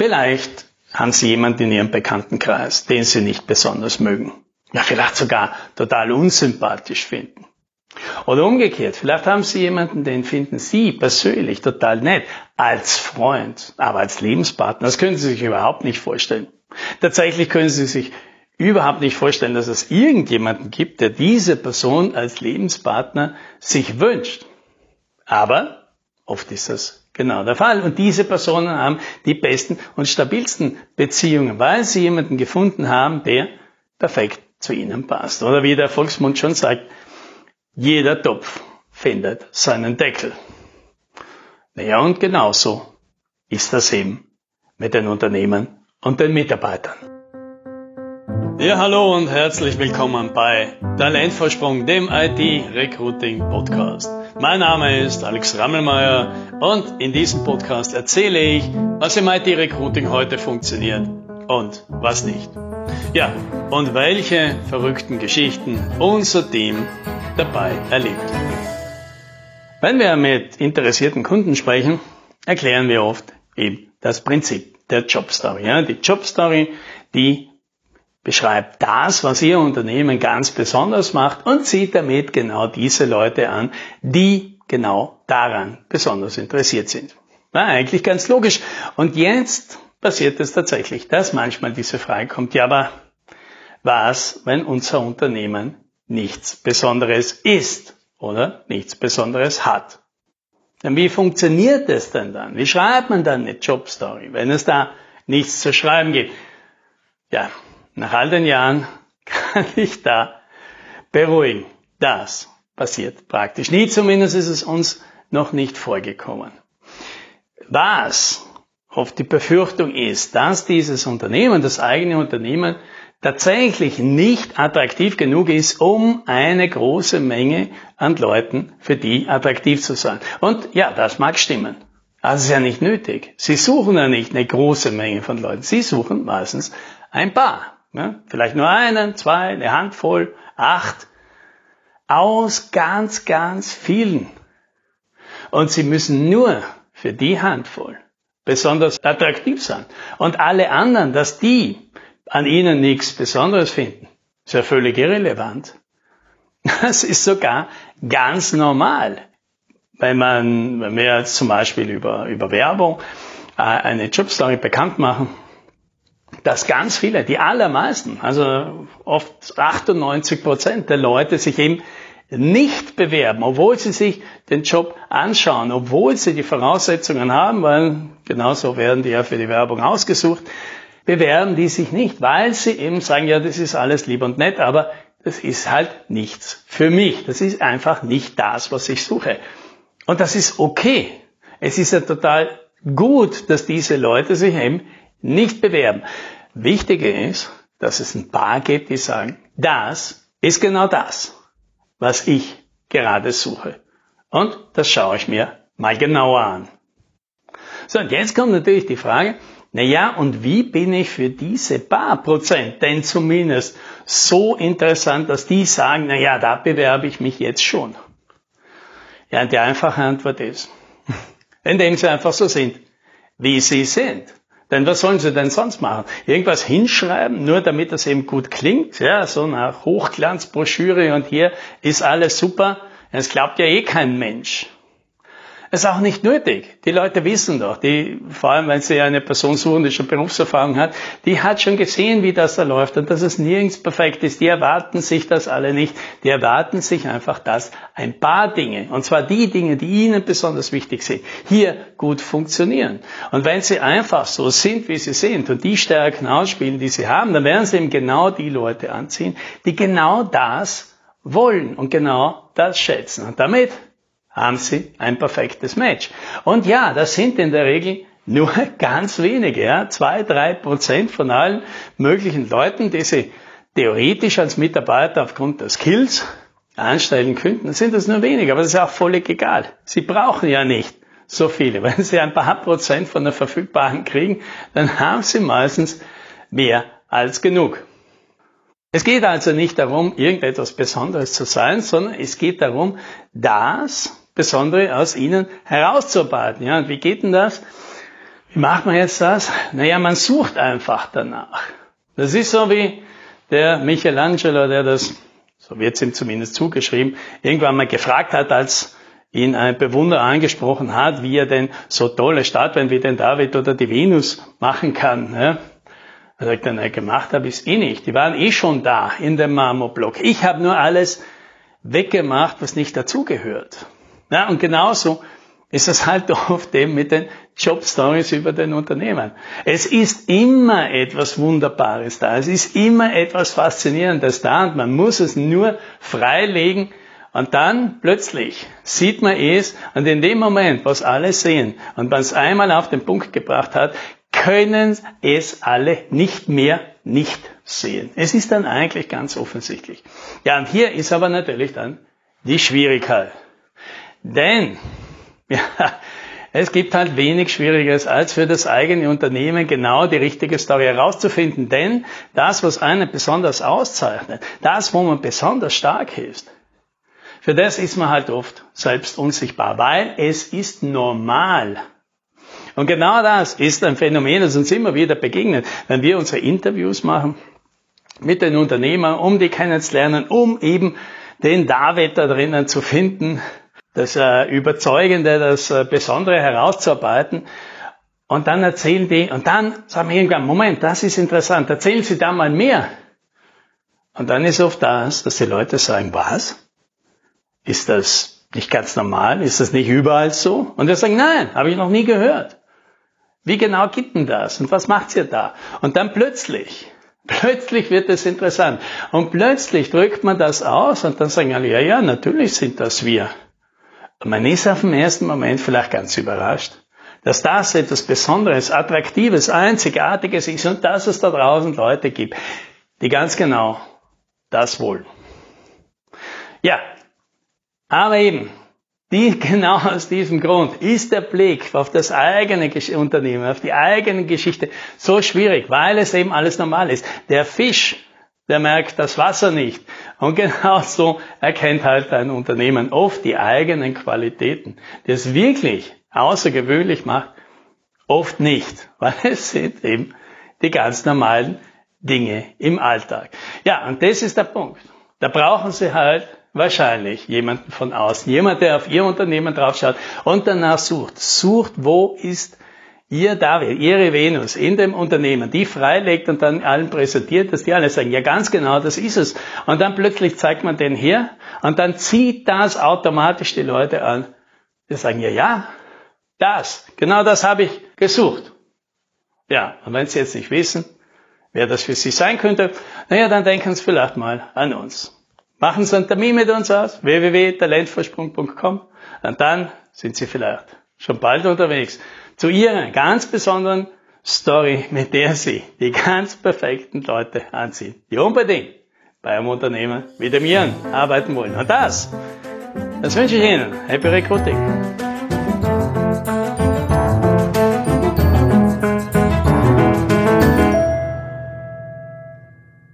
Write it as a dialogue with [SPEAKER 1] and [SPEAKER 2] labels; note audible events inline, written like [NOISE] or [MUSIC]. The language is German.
[SPEAKER 1] Vielleicht haben Sie jemanden in Ihrem Bekanntenkreis, den Sie nicht besonders mögen. Ja, vielleicht sogar total unsympathisch finden. Oder umgekehrt, vielleicht haben Sie jemanden, den finden Sie persönlich total nett, als Freund, aber als Lebenspartner. Das können Sie sich überhaupt nicht vorstellen. Tatsächlich können Sie sich überhaupt nicht vorstellen, dass es irgendjemanden gibt, der diese Person als Lebenspartner sich wünscht. Aber oft ist das genau der Fall. Und diese Personen haben die besten und stabilsten Beziehungen, weil sie jemanden gefunden haben, der perfekt zu ihnen passt. Oder wie der Volksmund schon sagt, jeder Topf findet seinen Deckel. Naja, und genauso ist das eben mit den Unternehmen und den Mitarbeitern. Ja, hallo und herzlich willkommen bei Talentvorsprung, dem IT-Recruiting-Podcast. Mein Name ist Alex Rammelmeier und in diesem Podcast erzähle ich, was im IT-Recruiting heute funktioniert und was nicht. Ja, und welche verrückten Geschichten unser Team dabei erlebt. Wenn wir mit interessierten Kunden sprechen, erklären wir oft eben das Prinzip der Jobstory. Ja, die Jobstory, die beschreibt das, was Ihr Unternehmen ganz besonders macht und zieht damit genau diese Leute an, die genau daran besonders interessiert sind. War eigentlich ganz logisch. Und jetzt passiert es tatsächlich, dass manchmal diese Frage kommt, ja, aber was, wenn unser Unternehmen nichts Besonderes ist oder nichts Besonderes hat? Denn wie funktioniert es denn dann? Wie schreibt man dann eine Jobstory, wenn es da nichts zu schreiben gibt? Ja, nach all den Jahren [LAUGHS] kann ich da beruhigen. Das passiert praktisch nie. Zumindest ist es uns noch nicht vorgekommen. Was oft die Befürchtung ist, dass dieses Unternehmen, das eigene Unternehmen, tatsächlich nicht attraktiv genug ist, um eine große Menge an Leuten für die attraktiv zu sein. Und ja, das mag stimmen. Es ist ja nicht nötig. Sie suchen ja nicht eine große Menge von Leuten. Sie suchen meistens ein paar. Ja, vielleicht nur einen, zwei, eine Handvoll, acht, aus ganz, ganz vielen. Und sie müssen nur für die Handvoll besonders attraktiv sein. Und alle anderen, dass die an ihnen nichts Besonderes finden, ist ja völlig irrelevant. Das ist sogar ganz normal. Wenn man, wenn wir jetzt zum Beispiel über, über Werbung äh, eine Jobstory bekannt machen, dass ganz viele, die allermeisten, also oft 98 Prozent der Leute sich eben nicht bewerben, obwohl sie sich den Job anschauen, obwohl sie die Voraussetzungen haben, weil genauso werden die ja für die Werbung ausgesucht, bewerben die sich nicht, weil sie eben sagen, ja, das ist alles lieb und nett, aber das ist halt nichts für mich. Das ist einfach nicht das, was ich suche. Und das ist okay. Es ist ja total gut, dass diese Leute sich eben nicht bewerben. Wichtiger ist, dass es ein paar gibt, die sagen, das ist genau das, was ich gerade suche. Und das schaue ich mir mal genauer an. So, und jetzt kommt natürlich die Frage, na ja, und wie bin ich für diese paar Prozent denn zumindest so interessant, dass die sagen, na ja, da bewerbe ich mich jetzt schon? Ja, und die einfache Antwort ist, [LAUGHS] indem sie einfach so sind, wie sie sind. Denn was sollen sie denn sonst machen? Irgendwas hinschreiben, nur damit das eben gut klingt, ja, so nach Hochglanzbroschüre und hier ist alles super. Es glaubt ja eh kein Mensch. Ist auch nicht nötig. Die Leute wissen doch, die, vor allem wenn sie eine Person suchen, die schon Berufserfahrung hat, die hat schon gesehen, wie das da läuft und dass es nirgends perfekt ist. Die erwarten sich das alle nicht. Die erwarten sich einfach, dass ein paar Dinge, und zwar die Dinge, die ihnen besonders wichtig sind, hier gut funktionieren. Und wenn sie einfach so sind, wie sie sind und die Stärken ausspielen, die sie haben, dann werden sie eben genau die Leute anziehen, die genau das wollen und genau das schätzen. Und damit haben sie ein perfektes Match. Und ja, das sind in der Regel nur [LAUGHS] ganz wenige, ja, zwei, drei Prozent von allen möglichen Leuten, die sie theoretisch als Mitarbeiter aufgrund der Skills anstellen könnten, sind das nur wenige, aber das ist auch völlig egal. Sie brauchen ja nicht so viele. [LAUGHS] Wenn sie ein paar Prozent von der verfügbaren kriegen, dann haben sie meistens mehr als genug. Es geht also nicht darum, irgendetwas Besonderes zu sein, sondern es geht darum, das Besondere aus ihnen herauszuarbeiten. Ja, und wie geht denn das? Wie macht man jetzt das? Naja, man sucht einfach danach. Das ist so wie der Michelangelo, der das, so wird es ihm zumindest zugeschrieben, irgendwann mal gefragt hat, als ihn ein Bewunderer angesprochen hat, wie er denn so tolle Statuen wie den David oder die Venus machen kann. Ja? Er sagt dann, gemacht habe ich eh nicht. Die waren eh schon da in dem Marmorblock. Ich habe nur alles weggemacht, was nicht dazugehört. Ja, und genauso ist es halt [LAUGHS] oft eben mit den Jobstories über den Unternehmen. Es ist immer etwas Wunderbares da. Es ist immer etwas Faszinierendes da und man muss es nur freilegen und dann plötzlich sieht man es und in dem Moment, was alle sehen und man es einmal auf den Punkt gebracht hat, können es alle nicht mehr nicht sehen. Es ist dann eigentlich ganz offensichtlich. Ja, und hier ist aber natürlich dann die Schwierigkeit. Denn [LAUGHS] ja, es gibt halt wenig Schwieriges, als für das eigene Unternehmen genau die richtige Story herauszufinden. Denn das, was einen besonders auszeichnet, das, wo man besonders stark ist, für das ist man halt oft selbst unsichtbar, weil es ist normal. Und genau das ist ein Phänomen, das uns immer wieder begegnet, wenn wir unsere Interviews machen mit den Unternehmern, um die kennenzulernen, um eben den David da drinnen zu finden, das äh, Überzeugende, das äh, Besondere herauszuarbeiten. Und dann erzählen die, und dann sagen wir irgendwann, Moment, das ist interessant, erzählen Sie da mal mehr. Und dann ist oft das, dass die Leute sagen, was? Ist das nicht ganz normal? Ist das nicht überall so? Und wir sagen, nein, habe ich noch nie gehört. Wie genau gibt denn das? Und was macht ihr da? Und dann plötzlich, [LAUGHS] plötzlich wird es interessant. Und plötzlich drückt man das aus und dann sagen alle, ja, ja, natürlich sind das wir. Man ist auf den ersten Moment vielleicht ganz überrascht, dass das etwas Besonderes, Attraktives, Einzigartiges ist und dass es da draußen Leute gibt, die ganz genau das wollen. Ja, aber eben, die, [LAUGHS] genau aus diesem Grund ist der Blick auf das eigene Unternehmen, auf die eigene Geschichte so schwierig, weil es eben alles normal ist. Der Fisch der merkt das Wasser nicht. Und [LAUGHS] genauso erkennt halt ein Unternehmen oft die eigenen Qualitäten, die es wirklich außergewöhnlich macht, oft nicht, [LAUGHS] weil es sind eben die ganz normalen Dinge im Alltag. Ja, und das ist der Punkt. Da brauchen Sie halt wahrscheinlich jemanden von außen, jemand, der auf Ihr Unternehmen draufschaut und danach sucht. Sucht, wo ist ihr David, ihre Venus in dem Unternehmen, die freilegt und dann allen präsentiert, dass die alle sagen, ja ganz genau, das ist es. Und dann plötzlich zeigt man den her und dann zieht das automatisch die Leute an. Die sagen, ja, ja, das, genau das habe ich gesucht. Ja, und wenn Sie jetzt nicht wissen, wer das für Sie sein könnte, naja, dann denken Sie vielleicht mal an uns. Machen Sie einen Termin mit uns aus, www.talentvorsprung.com und dann sind Sie vielleicht schon bald unterwegs zu ihrer ganz besonderen Story, mit der sie die ganz perfekten Leute anziehen, die unbedingt bei einem Unternehmen wie dem Ihren arbeiten wollen. Und das, das wünsche ich Ihnen. Happy Recruiting!